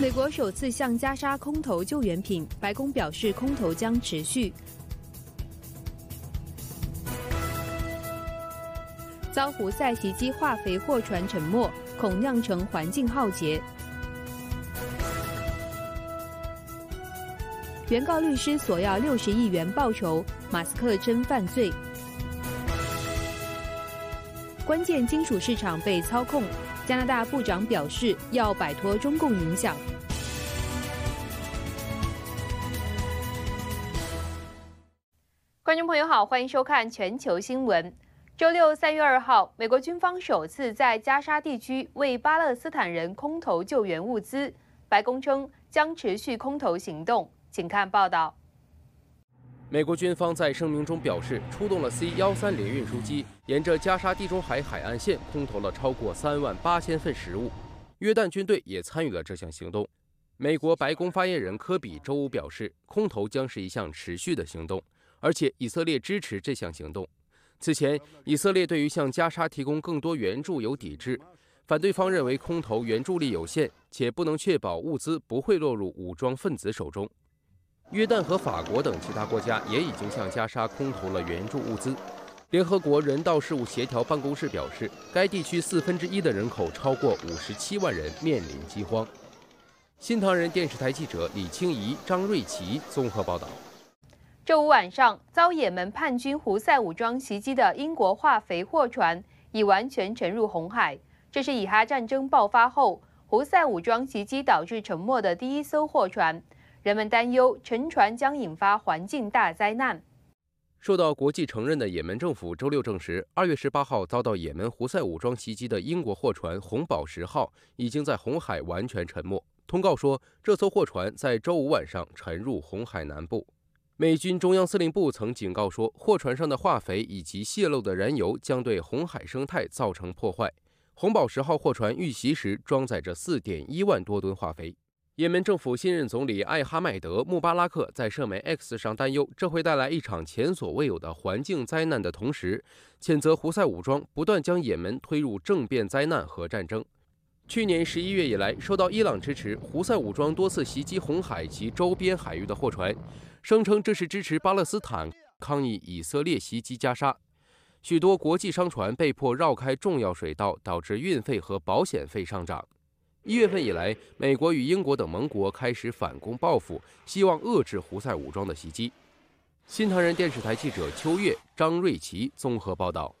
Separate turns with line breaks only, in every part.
美国首次向加沙空投救援品，白宫表示空投将持续。遭胡塞袭击化肥货船沉没，恐酿成环境浩劫。原告律师索要六十亿元报酬，马斯克称犯罪。关键金属市场被操控。加拿大部长表示要摆脱中共影响。观众朋友好，欢迎收看全球新闻。周六三月二号，美国军方首次在加沙地区为巴勒斯坦人空投救援物资，白宫称将持续空投行动。请看报道。
美国军方在声明中表示，出动了 C 幺三零运输机，沿着加沙地中海海岸线空投了超过三万八千份食物。约旦军队也参与了这项行动。美国白宫发言人科比周五表示，空投将是一项持续的行动，而且以色列支持这项行动。此前，以色列对于向加沙提供更多援助有抵制，反对方认为空投援助力有限，且不能确保物资不会落入武装分子手中。约旦和法国等其他国家也已经向加沙空投了援助物资。联合国人道事务协调办公室表示，该地区四分之一的人口超过五十七万人面临饥荒。新唐人电视台记者李清怡、张瑞琪综合报道。
周五晚上，遭也门叛军胡塞武装袭击的英国化肥货船已完全沉入红海。这是以哈战争爆发后，胡塞武装袭击导致沉没的第一艘货船。人们担忧沉船将引发环境大灾难。
受到国际承认的也门政府周六证实，二月十八号遭到也门胡塞武装袭击的英国货船“红宝石号”已经在红海完全沉没。通告说，这艘货船在周五晚上沉入红海南部。美军中央司令部曾警告说，货船上的化肥以及泄漏的燃油将对红海生态造成破坏。“红宝石号”货船遇袭时装载着四点一万多吨化肥。也门政府新任总理艾哈迈德·穆巴拉克在社媒 X 上担忧，这会带来一场前所未有的环境灾难的同时，谴责胡塞武装不断将也门推入政变灾难和战争。去年十一月以来，受到伊朗支持，胡塞武装多次袭击红海及周边海域的货船，声称这是支持巴勒斯坦抗议以色列袭击加沙。许多国际商船被迫绕开重要水道，导致运费和保险费上涨。一月份以来，美国与英国等盟国开始反攻报复，希望遏制胡塞武装的袭击。新唐人电视台记者邱月、张瑞琪综合报道。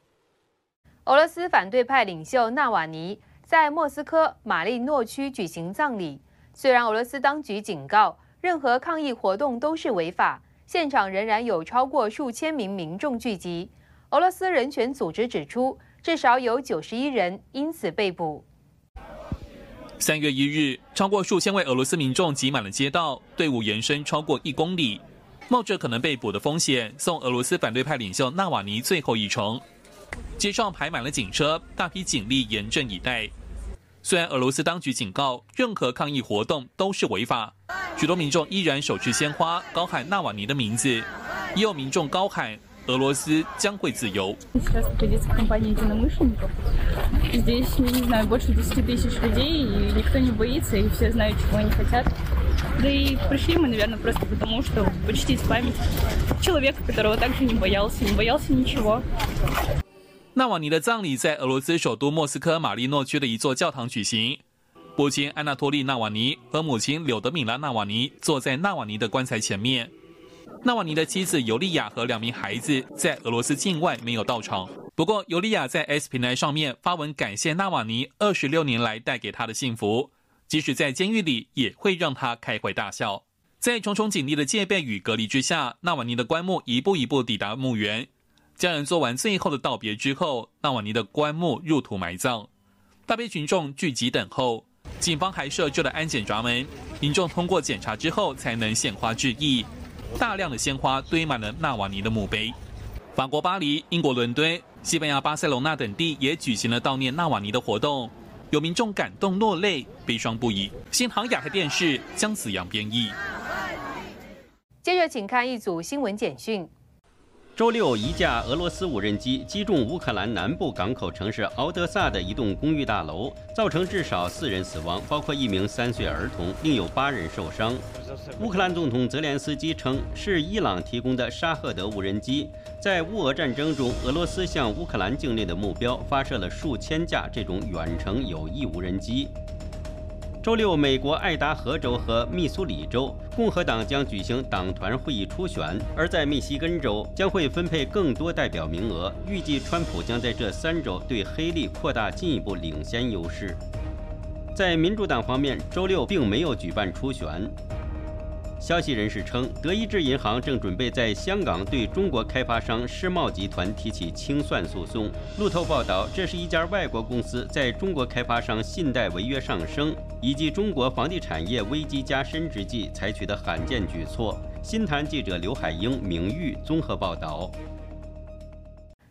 俄罗斯反对派领袖纳瓦尼在莫斯科马利诺区举行葬礼。虽然俄罗斯当局警告任何抗议活动都是违法，现场仍然有超过数千名民众聚集。俄罗斯人权组织指出，至少有九十一人因此被捕。
三月一日，超过数千位俄罗斯民众挤满了街道，队伍延伸超过一公里，冒着可能被捕的风险，送俄罗斯反对派领袖纳瓦尼最后一程。街上排满了警车，大批警力严阵以待。虽然俄罗斯当局警告，任何抗议活动都是违法，许多民众依然手持鲜花，高喊纳瓦尼的名字，也有民众高喊。俄罗斯将会自由。
Сейчас находится компания единомышленников. Здесь, не знаю, больше 10 тысяч людей, и никто не боится, и все знают, чего они хотят. Да и пришли мы, наверное, просто потому, что почтить память человека, которого также не боялся, не боялся ничего.
纳瓦尼的葬礼在俄罗斯首都莫斯科马利诺区的一座教堂举行。父亲安纳托利·纳瓦尼和母亲柳德米拉·纳瓦尼坐在纳瓦尼的棺材前面。 纳瓦尼的妻子尤利亚和两名孩子在俄罗斯境外没有到场。不过，尤利亚在 S 平台上面发文感谢纳瓦尼二十六年来带给他的幸福，即使在监狱里也会让他开怀大笑。在重重警力的戒备与隔离之下，纳瓦尼的棺木一步一步抵达墓园。家人做完最后的道别之后，纳瓦尼的棺木入土埋葬。大批群众聚集等候，警方还设置了安检闸门，民众通过检查之后才能献花致意。大量的鲜花堆满了纳瓦尼的墓碑。法国巴黎、英国伦敦、西班牙巴塞隆纳等地也举行了悼念纳瓦尼的活动，有民众感动落泪，悲伤不已。新航亚太电视姜子阳编译。
接着，请看一组新闻简讯。
周六，一架俄罗斯无人机击中乌克兰南部港口城市敖德萨的一栋公寓大楼，造成至少四人死亡，包括一名三岁儿童，另有八人受伤。乌克兰总统泽连斯基称，是伊朗提供的沙赫德无人机。在乌俄战争中，俄罗斯向乌克兰境内的目标发射了数千架这种远程有翼无人机。周六，美国爱达荷州和密苏里州共和党将举行党团会议初选，而在密西根州将会分配更多代表名额。预计川普将在这三州对黑利扩大进一步领先优势。在民主党方面，周六并没有举办初选。消息人士称，德意志银行正准备在香港对中国开发商世茂集团提起清算诉讼。路透报道，这是一家外国公司在中国开发商信贷违约上升以及中国房地产业危机加深之际采取的罕见举措。新谈记者刘海英、名誉综合报道。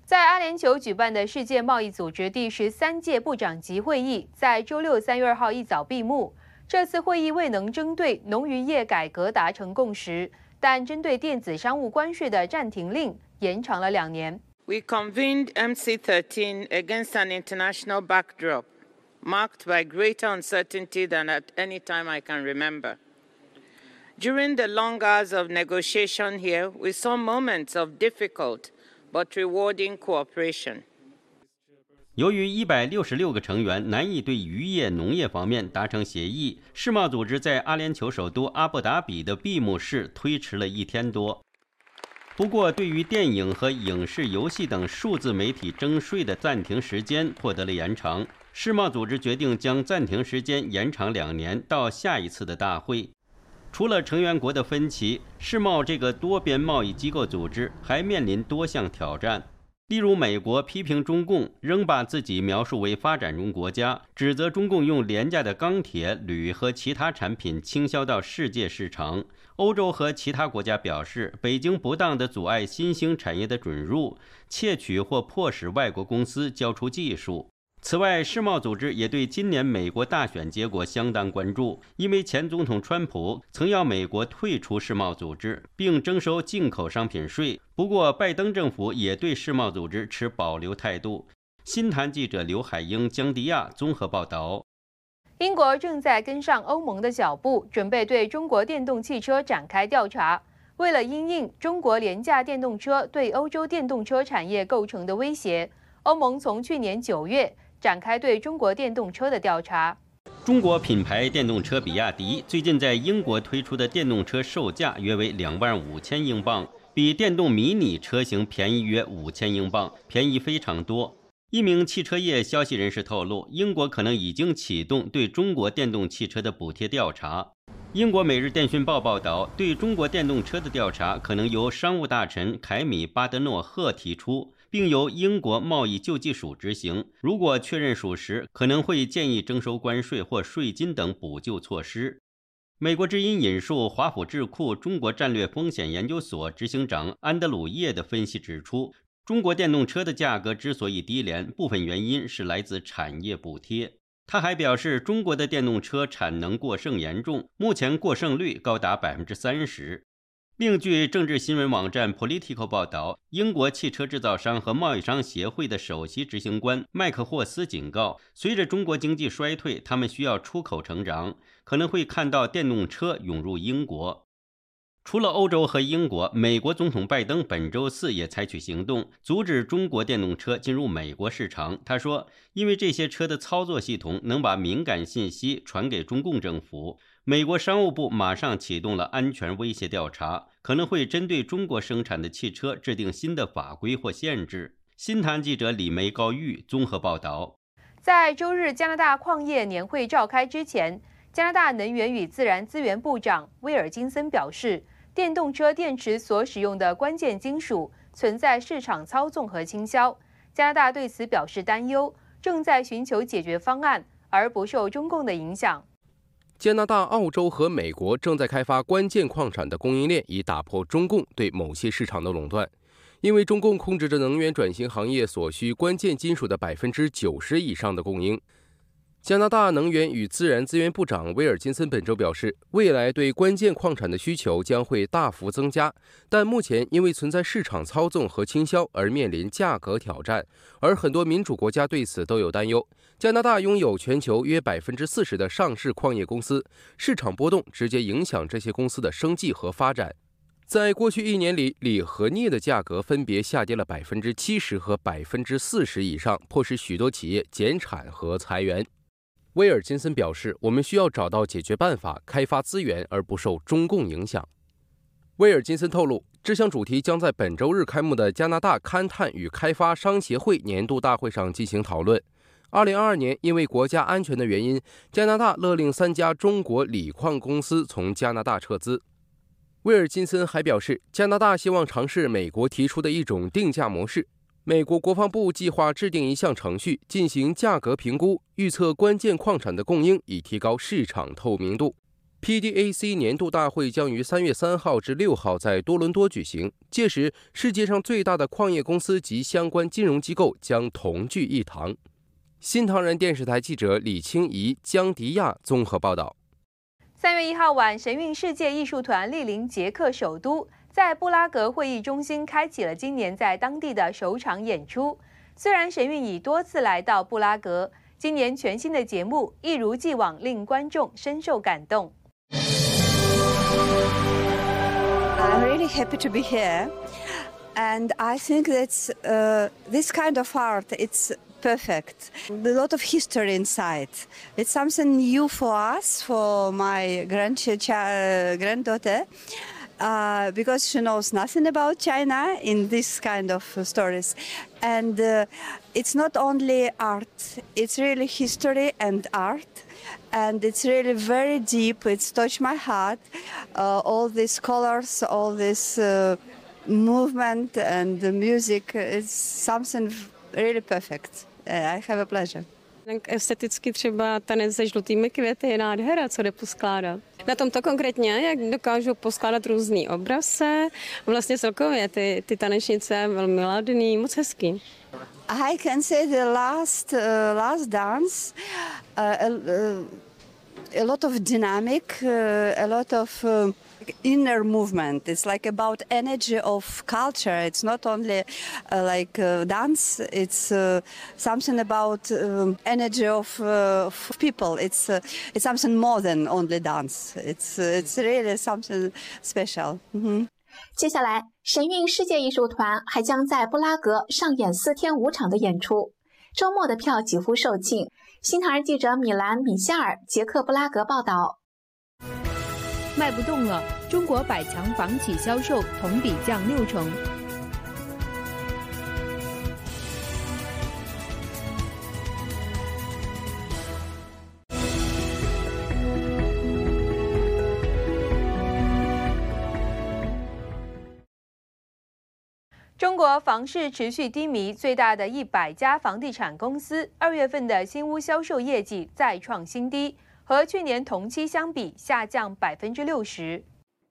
在阿联酋举办的世界贸易组织第十三届部长级会议在周六三月二号一早闭幕。这次会议未能针对农渔业改革达成共识，但针对电子商务关税的暂停令延长了两年。
We convened MC13 against an international backdrop marked by greater uncertainty than at any time I can remember. During the long hours of negotiation here, we saw moments of difficult but rewarding cooperation.
由于一百六十六个成员难以对渔业、农业方面达成协议，世贸组织在阿联酋首都阿布达比的闭幕式推迟了一天多。不过，对于电影和影视、游戏等数字媒体征税的暂停时间获得了延长。世贸组织决定将暂停时间延长两年，到下一次的大会。除了成员国的分歧，世贸这个多边贸易机构组织还面临多项挑战。例如，美国批评中共仍把自己描述为发展中国家，指责中共用廉价的钢铁、铝和其他产品倾销到世界市场。欧洲和其他国家表示，北京不当地阻碍新兴产业的准入，窃取或迫使外国公司交出技术。此外，世贸组织也对今年美国大选结果相当关注，因为前总统川普曾要美国退出世贸组织，并征收进口商品税。不过，拜登政府也对世贸组织持保留态度。新谈记者刘海英、江迪亚综合报道。
英国正在跟上欧盟的脚步，准备对中国电动汽车展开调查。为了因应中国廉价电动车对欧洲电动车产业构成的威胁，欧盟从去年九月。展开对中国电动车的调查。
中国品牌电动车比亚迪最近在英国推出的电动车售价约为两万五千英镑，比电动迷你车型便宜约五千英镑，便宜非常多。一名汽车业消息人士透露，英国可能已经启动对中国电动汽车的补贴调查。英国《每日电讯报》报道，对中国电动车的调查可能由商务大臣凯米·巴德诺赫提出。并由英国贸易救济署执行。如果确认属实，可能会建议征收关税或税金等补救措施。美国之音引述华府智库中国战略风险研究所执行长安德鲁叶的分析指出，中国电动车的价格之所以低廉，部分原因是来自产业补贴。他还表示，中国的电动车产能过剩严重，目前过剩率高达百分之三十。另据政治新闻网站 Politico 报道，英国汽车制造商和贸易商协会的首席执行官麦克霍斯警告，随着中国经济衰退，他们需要出口成长，可能会看到电动车涌入英国。除了欧洲和英国，美国总统拜登本周四也采取行动，阻止中国电动车进入美国市场。他说，因为这些车的操作系统能把敏感信息传给中共政府。美国商务部马上启动了安全威胁调查，可能会针对中国生产的汽车制定新的法规或限制。新谈记者李梅、高玉综合报道。
在周日加拿大矿业年会召开之前，加拿大能源与自然资源部长威尔金森表示，电动车电池所使用的关键金属存在市场操纵和倾销。加拿大对此表示担忧，正在寻求解决方案，而不受中共的影响。
加拿大、澳洲和美国正在开发关键矿产的供应链，以打破中共对某些市场的垄断。因为中共控制着能源转型行业所需关键金属的百分之九十以上的供应。加拿大能源与自然资源部长威尔金森本周表示，未来对关键矿产的需求将会大幅增加，但目前因为存在市场操纵和倾销而面临价格挑战，而很多民主国家对此都有担忧。加拿大拥有全球约百分之四十的上市矿业公司，市场波动直接影响这些公司的生计和发展。在过去一年里，锂和镍的价格分别下跌了百分之七十和百分之四十以上，迫使许多企业减产和裁员。威尔金森表示：“我们需要找到解决办法，开发资源，而不受中共影响。”威尔金森透露，这项主题将在本周日开幕的加拿大勘探与开发商协会年度大会上进行讨论。二零二二年，因为国家安全的原因，加拿大勒令三家中国锂矿公司从加拿大撤资。威尔金森还表示，加拿大希望尝试美国提出的一种定价模式。美国国防部计划制定一项程序，进行价格评估，预测关键矿产的供应，以提高市场透明度。PDAC 年度大会将于三月三号至六号在多伦多举行，届时世界上最大的矿业公司及相关金融机构将同聚一堂。新唐人电视台记者李清怡、江迪亚综合报道。
三月一号晚，神韵世界艺术团莅临捷克首都。在布拉格会议中心开启了今年在当地的首场演出。虽然神韵已多次来到布拉格，今年全新的节目一如既往令观众深受感动。
I'm really happy to be here, and I think that uh, this kind of art it's perfect. A lot of history inside. It's something new for us, for my grandchild, granddaughter uh, because she knows nothing about China in this kind of stories. And uh, it's not only art, it's really history and art. And it's really very deep. It's touched my heart. Uh, all these colors, all this uh, movement and the music, it's something really perfect. Uh, I have a pleasure.
Esteticky třeba tanec se žlutými květy je nádhera, co jde poskládat. Na tomto konkrétně, jak dokážu poskládat různý obraze, vlastně celkově ty, ty tanečnice velmi ladný, moc hezký.
I can say the last uh, last dance, uh, uh, a lot of dynamic, uh, a lot of uh, inner movement. It's like about energy of culture. It's not only uh, like uh, dance. It's uh, something about um, energy of, uh, of, people. It's it's something more than only dance. It's it's really something special. Mm-hmm.
接下来，神韵世界艺术团还将在布拉格上演四天五场的演出，周末的票几乎售罄。新唐人记者米兰·米夏尔，捷克布拉格报道。
卖不动了，中国百强房企销售同比降六成。中国房市持续低迷，最大的一百家房地产公司二月份的新屋销售业绩再创新低。和去年同期相比，下降百分之六十。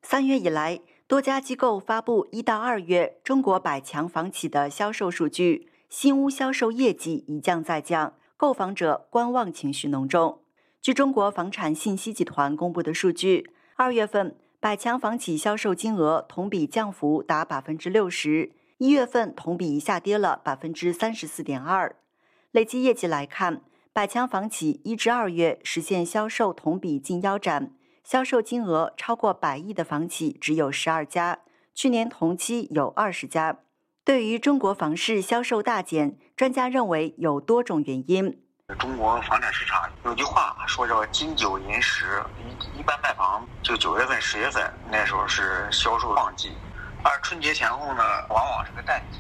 三月以来，多家机构发布一到二月中国百强房企的销售数据，新屋销售业绩一降再降，购房者观望情绪浓重。据中国房产信息集团公布的数据，二月份百强房企销售金额同比降幅达百分之六十，一月份同比下跌了百分之三十四点二。累计业绩来看。百强房企一至二月实现销售同比近腰斩，销售金额超过百亿的房企只有十二家，去年同期有二十家。对于中国房市销售大减，专家认为有多种原因。
中国房产市场有句话说叫“金九银十”，一一般卖房就九月份、十月份那时候是销售旺季，而春节前后呢，往往是个淡季，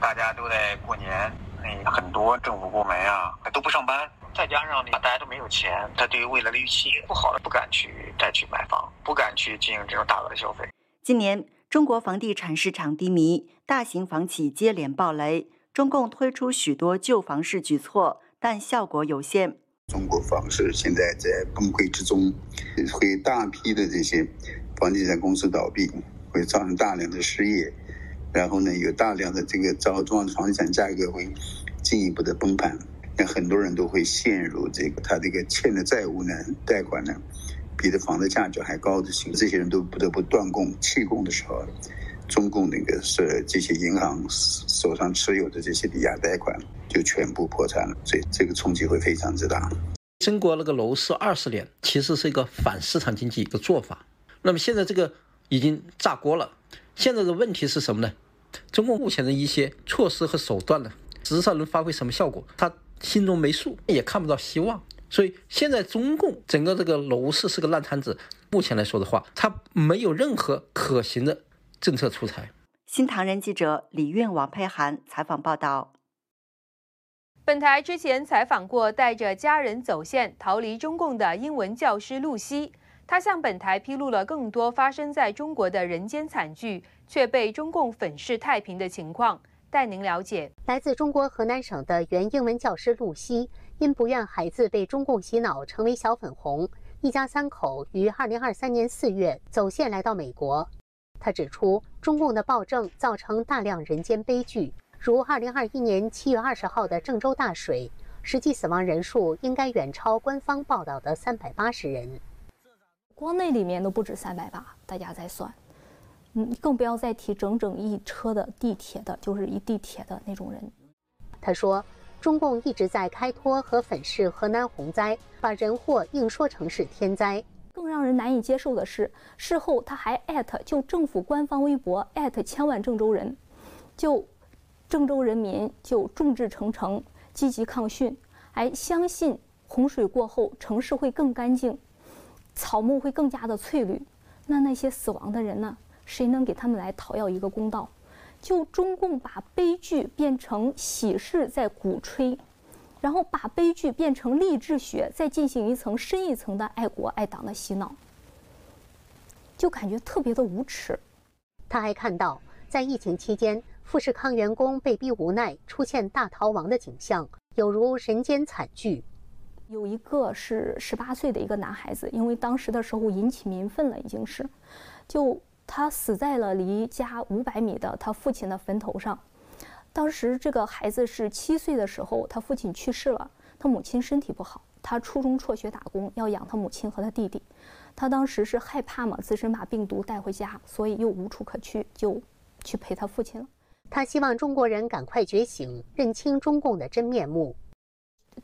大家都在过年，那很多政府部门啊都不上班。再加上呢，大家都没有钱，他对于未来的预期不好了，不敢去再去买房，不敢去进行这种大额的消费。
今年中国房地产市场低迷，大型房企接连暴雷，中共推出许多救房市举措，但效果有限。
中国房市现在在崩溃之中，会大批的这些房地产公司倒闭，会造成大量的失业，然后呢，有大量的这个造中房地产价格会进一步的崩盘。那很多人都会陷入这个他这个欠的债务呢，贷款呢，比这房子价值还高的情况，这些人都不得不断供弃供的时候，中共那个是这些银行手上持有的这些抵押贷款就全部破产了，所以这个冲击会非常之大。
中国那个楼市二十年其实是一个反市场经济一个做法，那么现在这个已经炸锅了。现在的问题是什么呢？中共目前的一些措施和手段呢，实际上能发挥什么效果？它心中没数，也看不到希望。所以现在中共整个这个楼市是个烂摊子。目前来说的话，它没有任何可行的政策出台。
新唐人记者李苑、王佩涵采访报道。
本台之前采访过带着家人走线逃离中共的英文教师露西，她向本台披露了更多发生在中国的人间惨剧，却被中共粉饰太平的情况。带您了解。
来自中国河南省的原英文教师露西，因不愿孩子被中共洗脑成为小粉红，一家三口于二零二三年四月走线来到美国。他指出，中共的暴政造成大量人间悲剧。如二零二一年七月二十号的郑州大水，实际死亡人数应该远超官方报道的三百八十人。
光那里面都不止三百八，大家再算，嗯，更不要再提整整一车的地铁的，就是一地铁的那种人。
他说，中共一直在开脱和粉饰河南洪灾，把人祸硬说成是天灾。
更让人难以接受的是，事后他还艾特就政府官方微博艾特千万郑州人，就。郑州人民就众志成城，积极抗汛，还相信洪水过后城市会更干净，草木会更加的翠绿。那那些死亡的人呢？谁能给他们来讨要一个公道？就中共把悲剧变成喜事在鼓吹，然后把悲剧变成励志学，再进行一层深一层的爱国爱党的洗脑，就感觉特别的无耻。
他还看到，在疫情期间。富士康员工被逼无奈出现大逃亡的景象，有如人间惨剧。
有一个是十八岁的一个男孩子，因为当时的时候引起民愤了，已经是，就他死在了离家五百米的他父亲的坟头上。当时这个孩子是七岁的时候，他父亲去世了，他母亲身体不好，他初中辍学打工，要养他母亲和他弟弟。他当时是害怕嘛，自身把病毒带回家，所以又无处可去，就去陪他父亲了。
他希望中国人赶快觉醒，认清中共的真面目。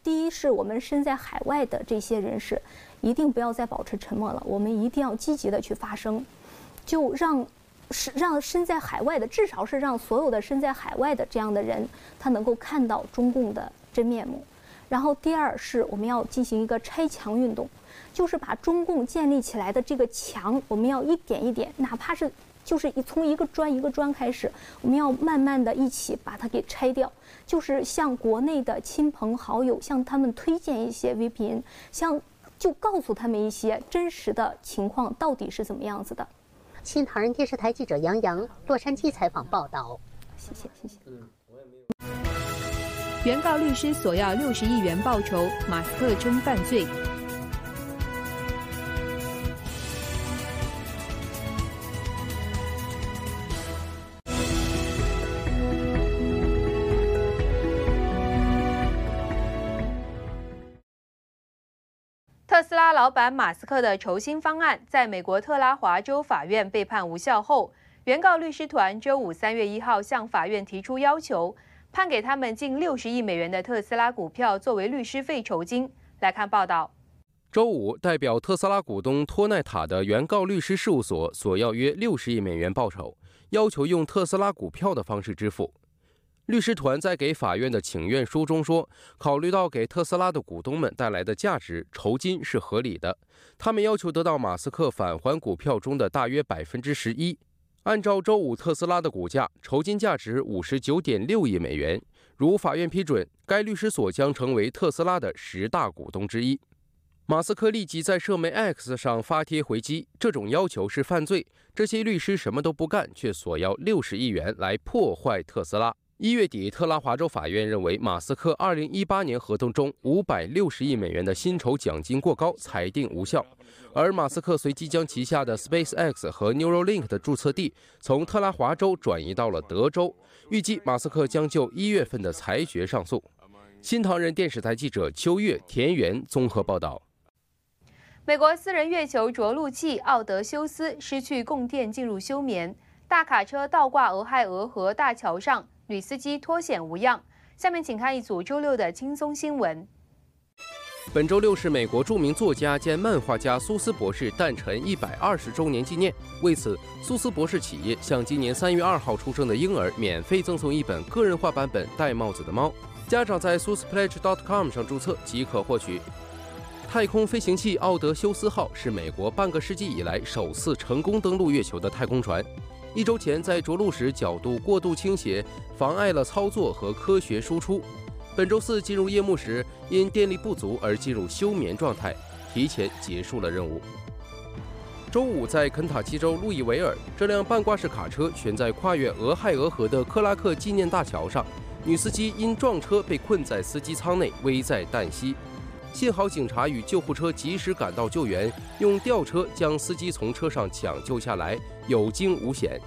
第一，是我们身在海外的这些人士，一定不要再保持沉默了，我们一定要积极的去发声，就让是让身在海外的，至少是让所有的身在海外的这样的人，他能够看到中共的真面目。然后，第二是我们要进行一个拆墙运动，就是把中共建立起来的这个墙，我们要一点一点，哪怕是。就是从一个砖一个砖开始，我们要慢慢的一起把它给拆掉。就是向国内的亲朋好友，向他们推荐一些 VPN，向就告诉他们一些真实的情况到底是怎么样子的。
新唐人电视台记者杨洋，洛杉矶采访报道。
谢谢谢谢。嗯，我也没
有。原告律师索要六十亿元报酬，马斯克称犯罪。特斯拉老板马斯克的酬薪方案在美国特拉华州法院被判无效后，原告律师团周五三月一号向法院提出要求，判给他们近六十亿美元的特斯拉股票作为律师费酬金。来看报道。
周五，代表特斯拉股东托奈塔的原告律师事务所索要约六十亿美元报酬，要求用特斯拉股票的方式支付。律师团在给法院的请愿书中说，考虑到给特斯拉的股东们带来的价值，酬金是合理的。他们要求得到马斯克返还股票中的大约百分之十一。按照周五特斯拉的股价，酬金价值五十九点六亿美元。如法院批准，该律师所将成为特斯拉的十大股东之一。马斯克立即在社媒 X 上发帖回击：“这种要求是犯罪。这些律师什么都不干，却索要六十亿元来破坏特斯拉。”一月底，特拉华州法院认为马斯克2018年合同中560亿美元的薪酬奖金过高，裁定无效。而马斯克随即将旗下的 SpaceX 和 Neuralink 的注册地从特拉华州转移到了德州。预计马斯克将就一月份的裁决上诉。新唐人电视台记者邱月、田园综合报道。
美国私人月球着陆器奥德修斯失去供电进入休眠，大卡车倒挂俄亥俄河大桥上，女司机脱险无恙。下面请看一组周六的轻松新闻。
本周六是美国著名作家兼漫画家苏斯博士诞辰一百二十周年纪念，为此，苏斯博士企业向今年三月二号出生的婴儿免费赠送一本个人化版本《戴帽子的猫》，家长在 suspledge.com 上注册即可获取。太空飞行器奥德修斯号是美国半个世纪以来首次成功登陆月球的太空船。一周前在着陆时角度过度倾斜，妨碍了操作和科学输出。本周四进入夜幕时，因电力不足而进入休眠状态，提前结束了任务。周五在肯塔基州路易维尔，这辆半挂式卡车悬在跨越俄亥俄河的克拉克纪念大桥上，女司机因撞车被困在司机舱内，危在旦夕。幸好警察与救护车及时赶到救援，用吊车将司机从车上抢救下来，有惊无险。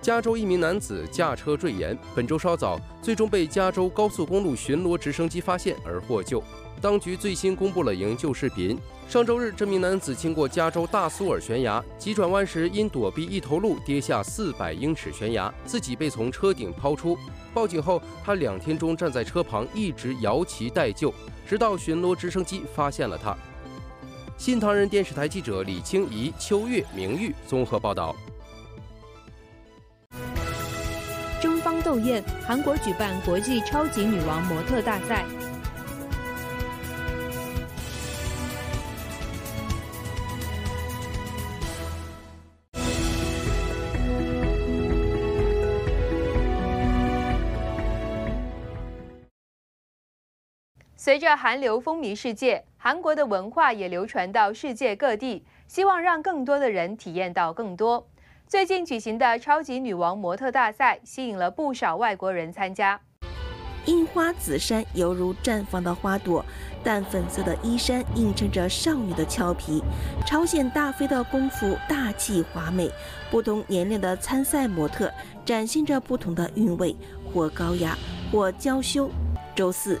加州一名男子驾车坠岩，本周稍早最终被加州高速公路巡逻直升机发现而获救。当局最新公布了营救视频。上周日，这名男子经过加州大苏尔悬崖，急转弯时因躲避一头鹿跌下四百英尺悬崖，自己被从车顶抛出。报警后，他两天中站在车旁一直摇旗待救。直到巡逻直升机发现了他。新唐人电视台记者李清怡、秋月、明玉综合报道。
争芳斗艳，韩国举办国际超级女王模特大赛。随着韩流风靡世界，韩国的文化也流传到世界各地，希望让更多的人体验到更多。最近举行的超级女王模特大赛吸引了不少外国人参加。
樱花紫衫犹如绽放的花朵，淡粉色的衣衫映衬着少女的俏皮，朝鲜大飞的功夫大气华美。不同年龄的参赛模特展现着不同的韵味，或高雅，或娇羞。周四。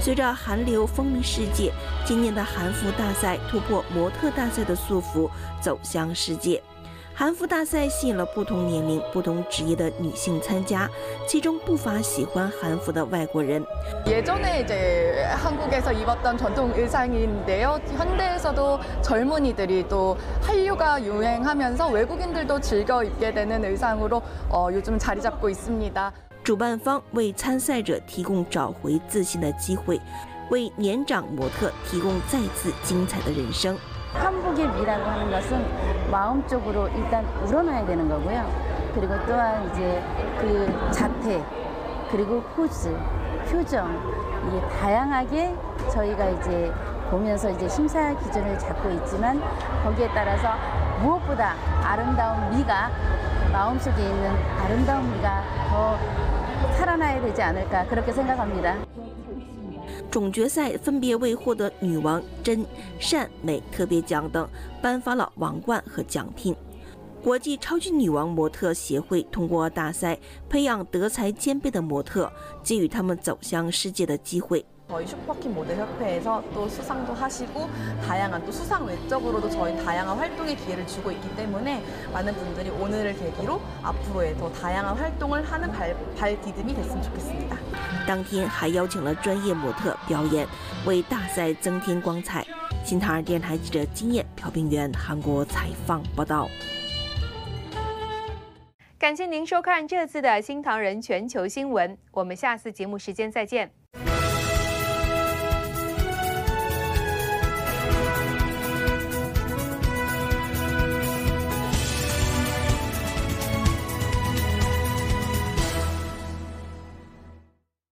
随着韩流风靡世界，今年的韩服大赛突破模特大赛的束缚，走向世界。韩服大赛吸引了不同年龄、不同职业的女性参加，其中不乏喜欢韩服的外国人。
예전에이제한국에서입었던전통의상인데요현대에서도젊은이들이또한류가유행하면서외국인들도즐겨입게되는의상으로어요즘자리잡고있습니다
主办方为参赛者提供找回自信的机会，为年长模特提供再次精彩的人生。
한복의미라고하는것은마음적으로일단우러나야되는거고요그리고또한이제그자태그리고포즈표정이게다양하게저희가이제보면서이제심사기준을잡고있지만거기에따라서무엇보다아름다운미가마음속에있는아름다운미가더
总决赛分别为获得女王真善美特别奖等颁发了王冠和奖品。国际超级女王模特协会通过大赛培养德才兼备的模特，给予他们走向世界的机会。
저희 슈퍼킨 모델 협회에서 또 수상도 하시고 다양한 또 수상 외적으로도 저희 다양한 활동의 기회를 주고 있기 때문에 많은 분들이 오늘을 계기로 앞으로의 더 다양한 활동을 하는 발, 발디듬이 됐으면 좋겠습니다.
当天还邀请了专业模特表演，为大赛增添光彩。新唐人电台记者金燕朴炳元韩国采访报道。
感谢您收看这次的新唐人全球新闻，我们下次节目时间再见。